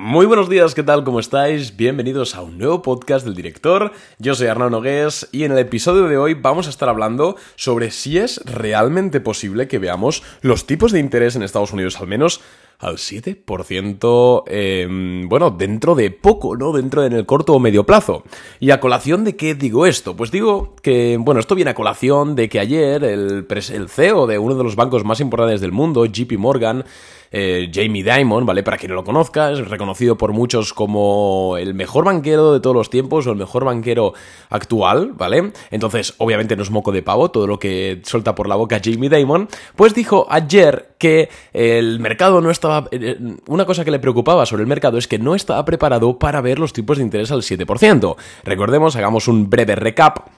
Muy buenos días, ¿qué tal? ¿Cómo estáis? Bienvenidos a un nuevo podcast del director. Yo soy Arnaud Nogués y en el episodio de hoy vamos a estar hablando sobre si es realmente posible que veamos los tipos de interés en Estados Unidos al menos al 7%, em, bueno, dentro de poco, ¿no? Dentro de en el corto o medio plazo. ¿Y a colación de qué digo esto? Pues digo que, bueno, esto viene a colación de que ayer el CEO de uno de los bancos más importantes del mundo, JP Morgan, eh, Jamie Dimon, ¿vale? Para quien no lo conozca, es reconocido por muchos como el mejor banquero de todos los tiempos o el mejor banquero actual, ¿vale? Entonces, obviamente no es moco de pavo todo lo que suelta por la boca Jamie Dimon, pues dijo ayer que el mercado no estaba... Eh, una cosa que le preocupaba sobre el mercado es que no estaba preparado para ver los tipos de interés al 7%. Recordemos, hagamos un breve recap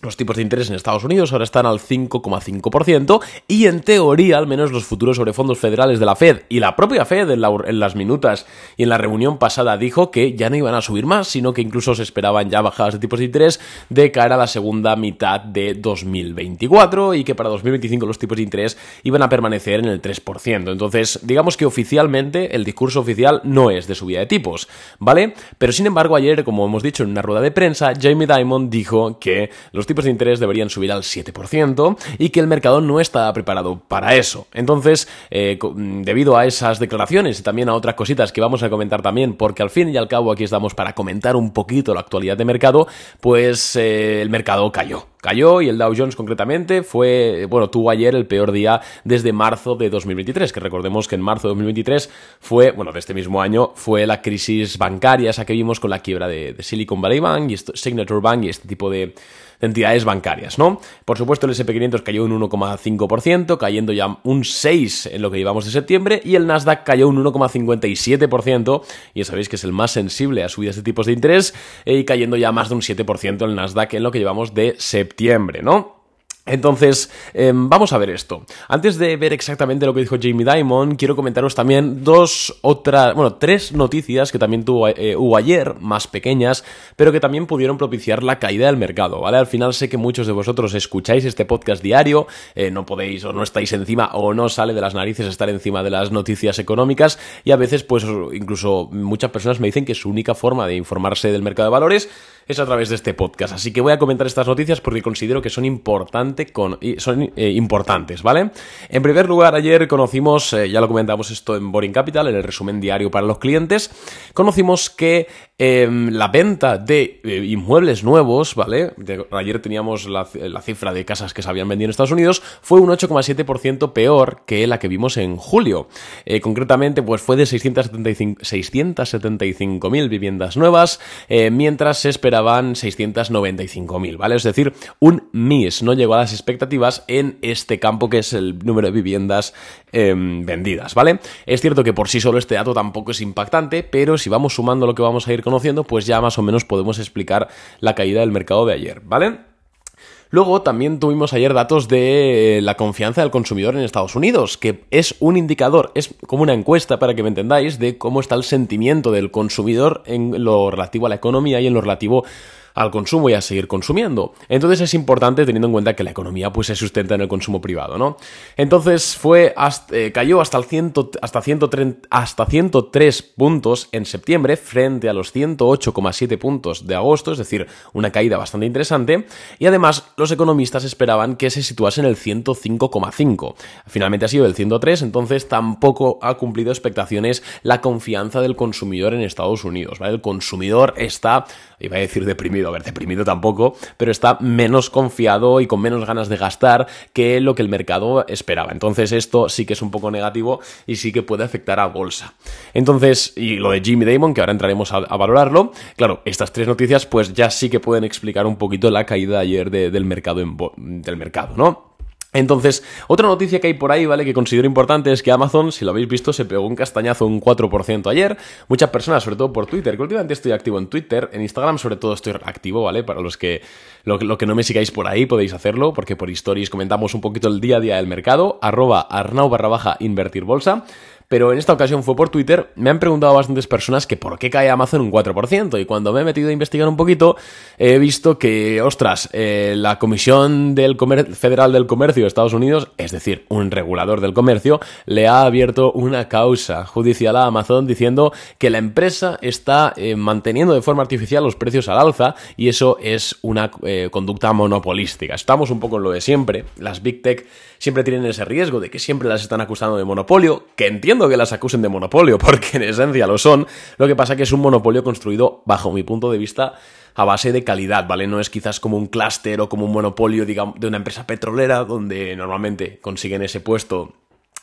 los tipos de interés en Estados Unidos ahora están al 5,5% y en teoría, al menos los futuros sobre fondos federales de la Fed y la propia Fed en, las minutas y en la reunión pasada dijo que ya no iban a subir más, sino que incluso se esperaban ya bajadas de tipos de interés de cara a la segunda mitad de 2024 y que para 2025 los tipos de interés iban a permanecer en el 3%. Entonces, digamos que oficialmente el discurso oficial no es de subida de tipos, ¿vale? Pero sin embargo, ayer, como hemos dicho en una rueda de prensa, Jamie Dimon dijo que los tipos de interés deberían subir al 7% y que el mercado no está preparado para eso. Entonces, eh, debido a esas declaraciones y también a otras cositas que vamos a comentar también, porque al fin y al cabo aquí estamos para comentar un poquito la actualidad de mercado, pues eh, el mercado cayó cayó y el Dow Jones concretamente fue, bueno, tuvo ayer el peor día desde marzo de 2023, que recordemos que en marzo de 2023 fue, bueno, de este mismo año, fue la crisis bancaria esa que vimos con la quiebra de Silicon Valley Bank y Signature Bank y este tipo de, entidades bancarias, ¿no? Por supuesto, el SP500 cayó un 1,5%, cayendo ya un 6% en lo que llevamos de septiembre, y el Nasdaq cayó un 1,57%, y ya sabéis que es el más sensible a subidas de tipos de interés, y cayendo ya más de un 7% el Nasdaq en lo que llevamos de septiembre, ¿no? Entonces, em, vamos a ver esto. Antes de ver exactamente lo que dijo Jamie Dimon, quiero comentaros también dos otras, bueno, tres noticias que también tuvo, eh, hubo ayer, más pequeñas, pero que también pudieron propiciar la caída del mercado, ¿vale? Al final sé que muchos de vosotros escucháis este podcast diario, eh, no podéis o no estáis encima o no sale de las narices estar encima de las noticias económicas y a veces, pues, incluso muchas personas me dicen que su única forma de informarse del mercado de valores es a través de este podcast. Así que voy a comentar estas noticias porque considero que son, importante con, son eh, importantes, ¿vale? En primer lugar, ayer conocimos, eh, ya lo comentamos esto en Boring Capital, en el resumen diario para los clientes, conocimos que em, la venta de eh, inmuebles nuevos, ¿vale? ayer teníamos la, cifra de casas que se habían vendido en Estados Unidos, fue un 8,7% peor que la que vimos en julio. concretamente, pues fue de 675.000 viviendas nuevas, mientras se esperaba van 695.000, ¿vale? Es decir, un MIS no llegó a las expectativas en este campo que es el número de viviendas em, vendidas, ¿vale? Es cierto que por sí solo este dato tampoco es impactante, pero si vamos sumando lo que vamos a ir conociendo, pues ya más o menos podemos explicar la caída del mercado de ayer, ¿vale? Luego también tuvimos ayer datos de la confianza del consumidor en Estados Unidos, que es un indicador, es como una encuesta para que me entendáis de cómo está el sentimiento del consumidor en lo relativo a la economía y en lo relativo al consumo y a seguir consumiendo. Entonces es importante teniendo en cuenta que la economía pues se sustenta en el consumo privado, ¿no? Entonces fue eh, cayó hasta el hasta 130, hasta 103 puntos en septiembre frente a los 108,7 puntos de agosto, es decir, una caída bastante interesante y además los economistas esperaban que se situase en el 105,5. Finalmente ha sido el 103, entonces tampoco ha cumplido expectaciones la confianza del consumidor en Estados Unidos. El consumidor está iba a decir deprimido, a ver, deprimido tampoco, pero está menos confiado y con menos ganas de gastar que lo que el mercado esperaba. Entonces esto sí que es un poco negativo y sí que puede afectar a bolsa. Entonces, y lo de Jimmy Damon, que ahora entraremos a, valorarlo, claro, estas tres noticias pues ya sí que pueden explicar un poquito la caída ayer del mercado del mercado, ¿no? Entonces, otra noticia que hay por ahí, ¿vale? Que considero importante es que Amazon, si lo habéis visto, se pegó un castañazo un 4% ayer. Muchas personas, sobre todo por Twitter, que últimamente estoy activo en Twitter, en Instagram sobre todo estoy activo, ¿vale? Para los que lo, que no me sigáis por ahí podéis hacerlo, porque por stories comentamos un poquito el día a día del mercado, arroba arnau barra baja invertir bolsa. Pero en esta ocasión fue por Twitter, me han preguntado bastantes personas que por qué cae Amazon un 4%, y cuando me he metido a investigar un poquito, he visto que, ostras, eh, la Comisión del Federal del Comercio de Estados Unidos, es decir, un regulador del comercio, le ha abierto una causa judicial a Amazon diciendo que la empresa está eh, manteniendo de forma artificial los precios al alza y eso es una eh, conducta monopolística. Estamos un poco en lo de siempre, las Big Tech siempre tienen ese riesgo de que siempre las están acusando de monopolio, que entiendo que las acusen de monopolio, porque en esencia lo son, lo que pasa que es un monopolio construido, bajo mi punto de vista, a base de calidad, ¿vale? No es quizás como un clúster o como un monopolio, digamos, de una empresa petrolera, donde normalmente consiguen ese puesto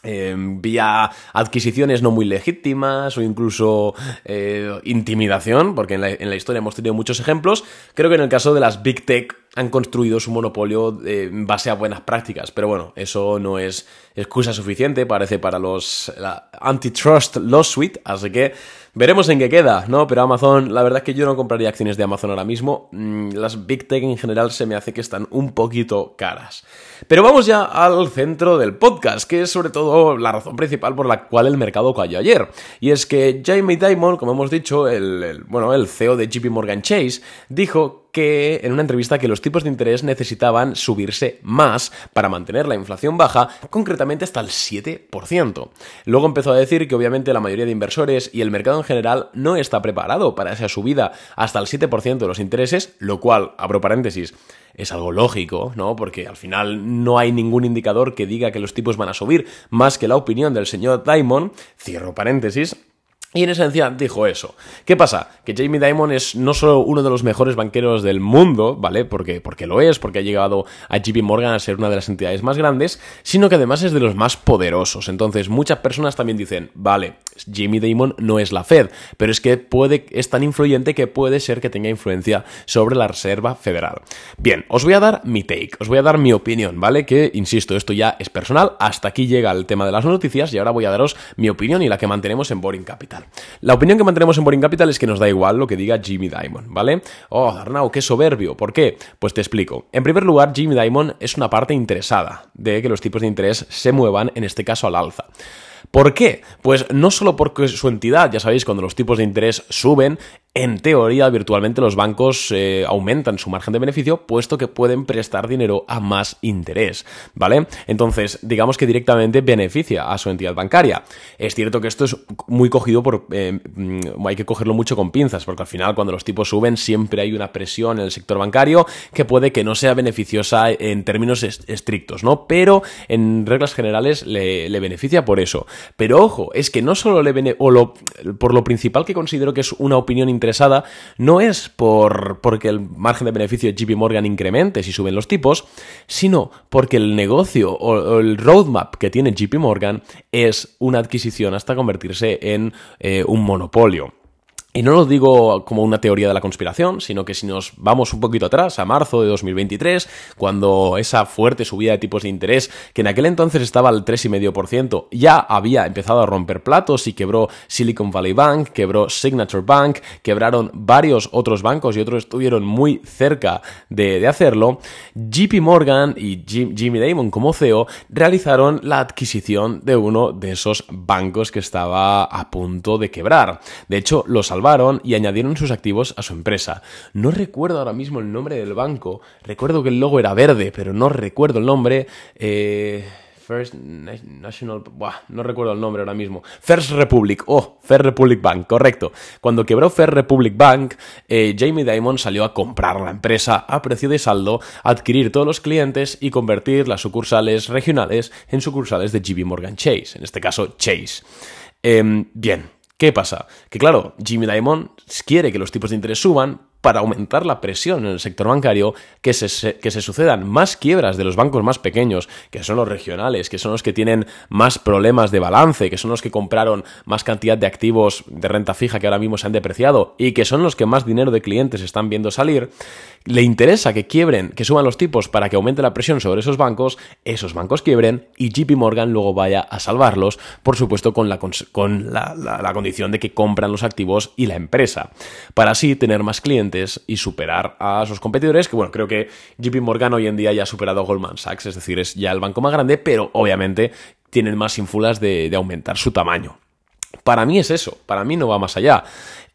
Em, vía adquisiciones no muy legítimas o incluso eh, intimidación, porque en la, en la, historia hemos tenido muchos ejemplos. Creo que en el caso de las Big Tech han construido su monopolio eh, en base a buenas prácticas, pero bueno, eso no es excusa suficiente, parece, para los antitrust lawsuit, así que veremos en qué queda, ¿no? Pero Amazon, la verdad es que yo no compraría acciones de Amazon ahora mismo, mm, las Big Tech en general se me hace que están un poquito caras. Pero vamos ya al centro del podcast, que es sobre todo la razón principal por la cual el mercado cayó ayer. Y es que Jamie Dimon, como hemos dicho, el, bueno, el CEO de JP Morgan Chase, dijo que en una entrevista que los tipos de interés necesitaban subirse más para mantener la inflación baja, concretamente hasta el 7%. Luego empezó a decir que obviamente la mayoría de inversores y el mercado en general no está preparado para esa subida hasta el 7% de los intereses, lo cual, abro paréntesis, es algo lógico, ¿no? Porque al final no hay ningún indicador que diga que los tipos van a subir más que la opinión del señor Diamond, cierro paréntesis, y en esencia dijo eso. ¿Qué pasa? Que Jamie Dimon es no solo uno de los mejores banqueros del mundo, ¿vale? Porque, porque lo es, porque ha llegado a JP Morgan a ser una de las entidades más grandes, sino que además es de los más poderosos. Entonces, muchas personas también dicen, vale, Jamie Dimon no es la Fed, pero es que puede, es tan influyente que puede ser que tenga influencia sobre la Reserva Federal. Bien, os voy a dar mi take, os voy a dar mi opinión, ¿vale? Que, insisto, esto ya es personal, hasta aquí llega el tema de las noticias y ahora voy a daros mi opinión y la que mantenemos en Boring Capital. La opinión que mantenemos en Boring Capital es que nos da igual lo que diga Jimmy Dimon, ¿vale? Oh, Arnau, qué soberbio. ¿Por qué? Pues te explico. En primer lugar, Jimmy Dimon es una parte interesada de que los tipos de interés se muevan, en este caso al alza. ¿Por qué? Pues no solo porque su entidad, ya sabéis, cuando los tipos de interés suben, en teoría, virtualmente los bancos eh, aumentan su margen de beneficio, puesto que pueden prestar dinero a más interés, ¿vale? Entonces, digamos que directamente beneficia a su entidad bancaria. Es cierto que esto es muy cogido por... Eh, mm, hay que cogerlo mucho con pinzas, porque al final cuando los tipos suben siempre hay una presión en el sector bancario que puede que no sea beneficiosa en términos estrictos, ¿no? Pero en reglas generales le, beneficia por eso. Pero ojo, es que no solo le beneficia, o lo, por lo principal que considero que es una opinión interesante, interesada no es por porque el margen de beneficio de JP Morgan incremente si suben los tipos, sino porque el negocio o, el roadmap que tiene JP Morgan es una adquisición hasta convertirse en eh, un monopolio. Y no lo digo como una teoría de la conspiración, sino que si nos vamos un poquito atrás, a marzo de 2023, cuando esa fuerte subida de tipos de interés, que en aquel entonces estaba al 3,5%, ya había empezado a romper platos y quebró Silicon Valley Bank, quebró Signature Bank, quebraron varios otros bancos y otros estuvieron muy cerca de, hacerlo, JP Morgan y Jimmy Damon como CEO realizaron la adquisición de uno de esos bancos que estaba a punto de quebrar. De hecho, lo salvaron y añadieron sus activos a su empresa. No recuerdo ahora mismo el nombre del banco, recuerdo que el logo era verde, pero no recuerdo el nombre. Eh... First National, no recuerdo el nombre ahora mismo. First Republic, oh, First Republic Bank, correcto. Cuando quebró First Republic Bank, eh, Jamie Dimon salió a comprar la empresa a precio de saldo, adquirir todos los clientes y convertir las sucursales regionales en sucursales de JP Morgan Chase, en este caso Chase. Em, bien, ¿Qué pasa? Que claro, Jimmy Dimon quiere que los tipos de interés suban para aumentar la presión en el sector bancario, que se, que se sucedan más quiebras de los bancos más pequeños, que son los regionales, que son los que tienen más problemas de balance, que son los que compraron más cantidad de activos de renta fija que ahora mismo se han depreciado y que son los que más dinero de clientes están viendo salir, le interesa que quiebren, que suban los tipos para que aumente la presión sobre esos bancos, esos bancos quiebren y JP Morgan luego vaya a salvarlos, por supuesto con la, con la, la condición de que compran los activos y la empresa, para así tener más clientes y superar a sus competidores, que bueno, creo que JP Morgan hoy en día ya ha superado a Goldman Sachs, es decir, es ya el banco más grande, pero obviamente tienen más ínfulas de, aumentar su tamaño. Para mí es eso, para mí no va más allá.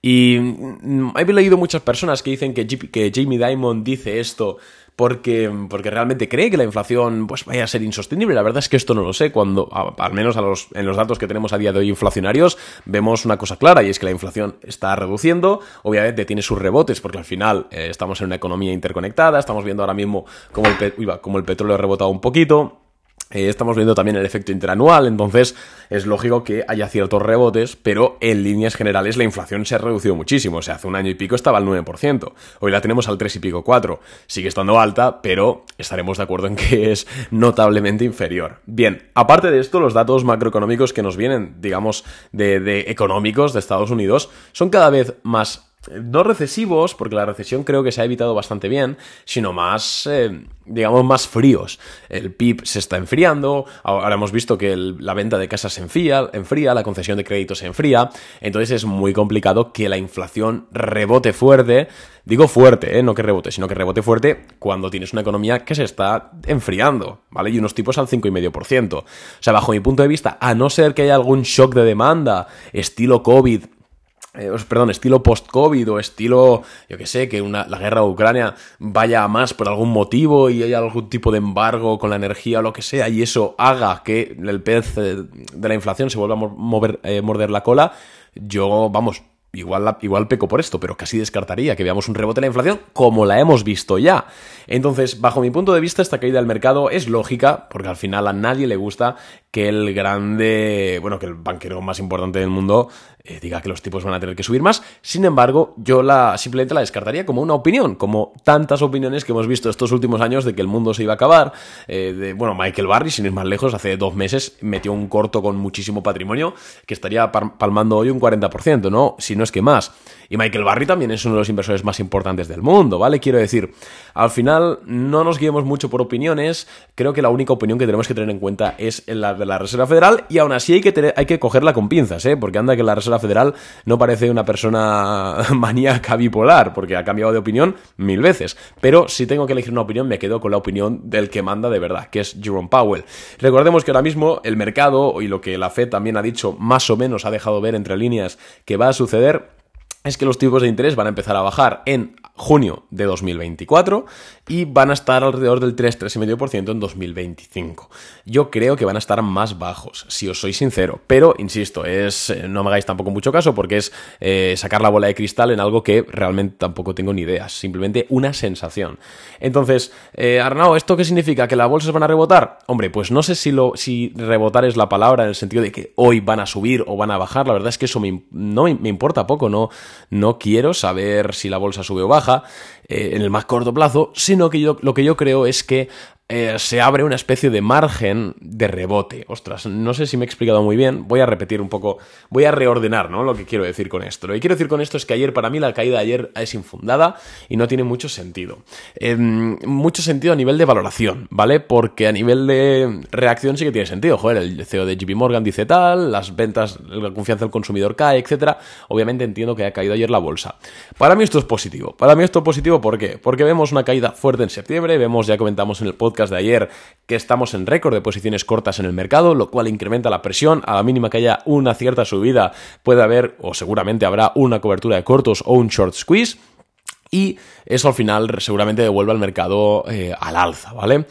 Y mm, he leído muchas personas que dicen que, que Jamie Dimon dice esto porque, porque realmente cree que la inflación pues, vaya a ser insostenible. La verdad es que esto no lo sé. Cuando, al menos en los datos que tenemos a día de hoy inflacionarios, vemos una cosa clara y es que la inflación está reduciendo. Obviamente tiene sus rebotes porque al final eh, estamos en una economía interconectada. Estamos viendo ahora mismo como el, el petróleo ha rebotado un poquito. Eh, estamos viendo también el efecto interanual, entonces es lógico que haya ciertos rebotes, pero en líneas generales la inflación se ha reducido muchísimo. O sea, hace un año y pico estaba al 9%, hoy la tenemos al 3 y pico 4. Sigue estando alta, pero estaremos de acuerdo en que es notablemente inferior. Bien, aparte de esto, los datos macroeconómicos que nos vienen, digamos, de, de económicos de Estados Unidos son cada vez más no recesivos, porque la recesión creo que se ha evitado bastante bien, sino más, eh, digamos, más fríos. El PIB se está enfriando, ahora hemos visto que la venta de casas se enfría, la concesión de créditos se enfría, entonces es muy complicado que la inflación rebote fuerte, digo fuerte, eh, no que rebote, sino que rebote fuerte cuando tienes una economía que se está enfriando, ¿vale? Y unos tipos al 5,5%. O sea, bajo mi punto de vista, a no ser que haya algún shock de demanda, estilo COVID, eh, perdón, estilo post-COVID o estilo, yo que sé, que una, la guerra de Ucrania vaya a más por algún motivo y haya algún tipo de embargo con la energía o lo que sea y eso haga que el pez eh, de la inflación se vuelva a mover, eh, morder la cola, yo, vamos, Igual, igual peco por esto, pero casi descartaría que veamos un rebote en la inflación como la hemos visto ya. Entonces, bajo mi punto de vista, esta caída del mercado es lógica, porque al final a nadie le gusta que el grande, bueno, que el banquero más importante del mundo eh, diga que los tipos van a tener que subir más. Sin embargo, yo la simplemente la descartaría como una opinión, como tantas opiniones que hemos visto estos últimos años de que el mundo se iba a acabar. Eh, bueno, Michael Barry, sin ir más lejos, hace dos meses metió un corto con muchísimo patrimonio que estaría palmando hoy un 40%, ¿no? Si no es que más. Y Michael Barry también es uno de los inversores más importantes del mundo, ¿vale? Quiero decir, al final no nos guiemos mucho por opiniones, creo que la única opinión que tenemos que tener en cuenta es la de la Reserva Federal y aún así hay que, hay que cogerla con pinzas, ¿eh? Porque anda que la Reserva Federal no parece una persona maníaca bipolar, porque ha cambiado de opinión mil veces. Pero si tengo que elegir una opinión, me quedo con la opinión del que manda de verdad, que es Jerome Powell. Recordemos que ahora mismo el mercado y lo que la Fed también ha dicho, más o menos ha dejado ver entre líneas que va a suceder, es que los tipos de interés van a empezar a bajar en junio de 2024 y van a estar alrededor del 3-3,5% en 2025. Yo creo que van a estar más bajos, si os soy sincero, pero insisto, es eh, no me hagáis tampoco mucho caso porque es eh, sacar la bola de cristal en algo que realmente tampoco tengo ni idea, simplemente una sensación. Entonces, eh, Arnau, ¿esto qué significa? ¿Que las bolsas van a rebotar? Hombre, pues no sé si, lo, si rebotar es la palabra en el sentido de que hoy van a subir o van a bajar, la verdad es que eso no, me importa poco, no, no quiero saber si la bolsa sube o baja eh, en el más corto plazo, sino que yo, lo que yo creo es que eh, se abre una especie de margen de rebote. Ostras, no sé si me he explicado muy bien. Voy a repetir un poco, voy a reordenar ¿no? lo que quiero decir con esto. Lo que quiero decir con esto es que ayer, para mí, la caída de ayer es infundada y no tiene mucho sentido. Em, mucho sentido a nivel de valoración, ¿vale? Porque a nivel de reacción sí que tiene sentido. Joder, el CEO de JP Morgan dice tal, las ventas, la confianza del consumidor cae, etc. Obviamente entiendo que ha caído ayer la bolsa. Para mí esto es positivo. Para mí esto es positivo, ¿por qué? Porque vemos una caída fuerte en septiembre, vemos, ya comentamos en el podcast, de ayer que estamos en récord de posiciones cortas en el mercado, lo cual incrementa la presión. A la mínima que haya una cierta subida, puede haber o seguramente habrá una cobertura de cortos o un short squeeze. Y eso al final seguramente devuelve al mercado eh, al alza, ¿vale?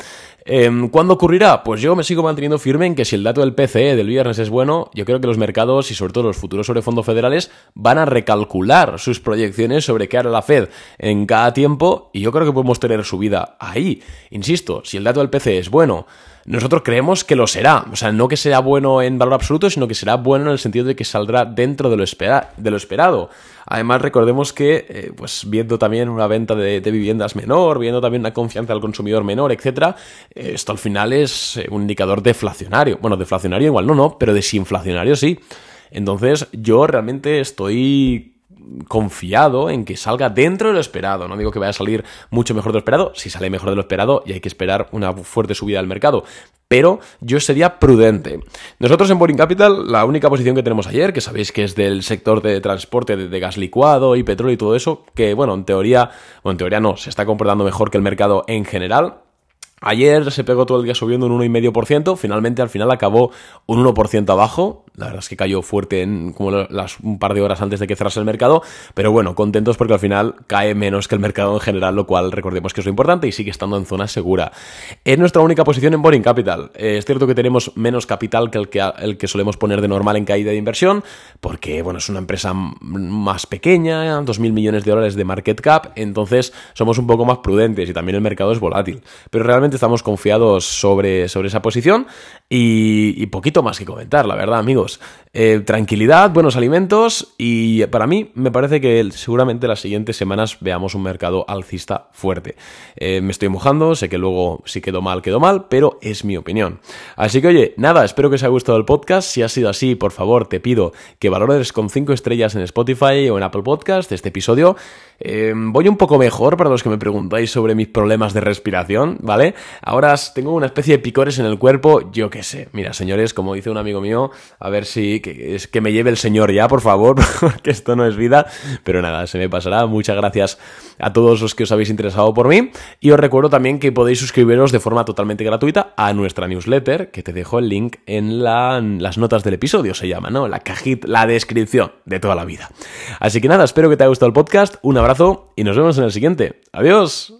Em, ¿Cuándo ocurrirá? Pues yo me sigo manteniendo firme en que si el dato del PCE del viernes es bueno, yo creo que los mercados y sobre todo los futuros sobre fondos federales van a recalcular sus proyecciones sobre qué hará la Fed en cada tiempo y yo creo que podemos tener subida ahí. Insisto, si el dato del PCE es bueno, nosotros creemos que lo será. O sea, no que sea bueno en valor absoluto, sino que será bueno en el sentido de que saldrá dentro de lo, de lo esperado. Además, recordemos que, eh, pues viendo también una venta de, viviendas menor, viendo también una confianza del consumidor menor, etcétera, eh, esto al final es eh, un indicador deflacionario. Bueno, deflacionario igual no, no, pero desinflacionario sí. Entonces, yo realmente estoy confiado en que salga dentro de lo esperado. No digo que vaya a salir mucho mejor de lo esperado, si sale mejor de lo esperado y hay que esperar una fuerte subida del mercado. Pero yo sería prudente. Nosotros en Boring Capital, la única posición que tenemos ayer, que sabéis que es del sector de transporte de, gas licuado y petróleo y todo eso, que bueno, en teoría, bueno, en teoría no, se está comportando mejor que el mercado en general. Ayer se pegó todo el día subiendo un 1,5%, finalmente al final acabó un 1% abajo, La verdad es que cayó fuerte en como un par de horas antes de que cerrase el mercado, pero bueno, contentos porque al final cae menos que el mercado en general, lo cual recordemos que es lo importante y sigue estando en zona segura. Es nuestra única posición en Boring Capital. Eh, es cierto que tenemos menos capital que el, que el que solemos poner de normal en caída de inversión, porque bueno, es una empresa más pequeña, 2.000 millones de dólares de market cap, entonces somos un poco más prudentes y también el mercado es volátil. Pero realmente estamos confiados sobre, sobre esa posición y, poquito más que comentar, la verdad, amigos. Eh, tranquilidad, buenos alimentos y para mí me parece que seguramente las siguientes semanas veamos un mercado alcista fuerte. Eh, me estoy mojando, sé que luego si quedó mal, quedó mal, pero es mi opinión. Así que oye, nada, espero que os haya gustado el podcast. Si ha sido así, por favor, te pido que valores con 5 estrellas en Spotify o en Apple Podcast este episodio. Eh, voy un poco mejor para los que me preguntáis sobre mis problemas de respiración, ¿vale? Ahora tengo una especie de picores en el cuerpo, yo qué sé. Mira, señores, como dice un amigo mío, a ver si que, es que me lleve el señor ya, por favor, porque esto no es vida. Pero nada, se me pasará. Muchas gracias a todos los que os habéis interesado por mí. Y os recuerdo también que podéis suscribiros de forma totalmente gratuita a nuestra newsletter, que te dejo el link en, las notas del episodio, se llama, ¿no? La cajita, la descripción de toda la vida. Así que nada, espero que te haya gustado el podcast. Un abrazo y nos vemos en el siguiente. Adiós.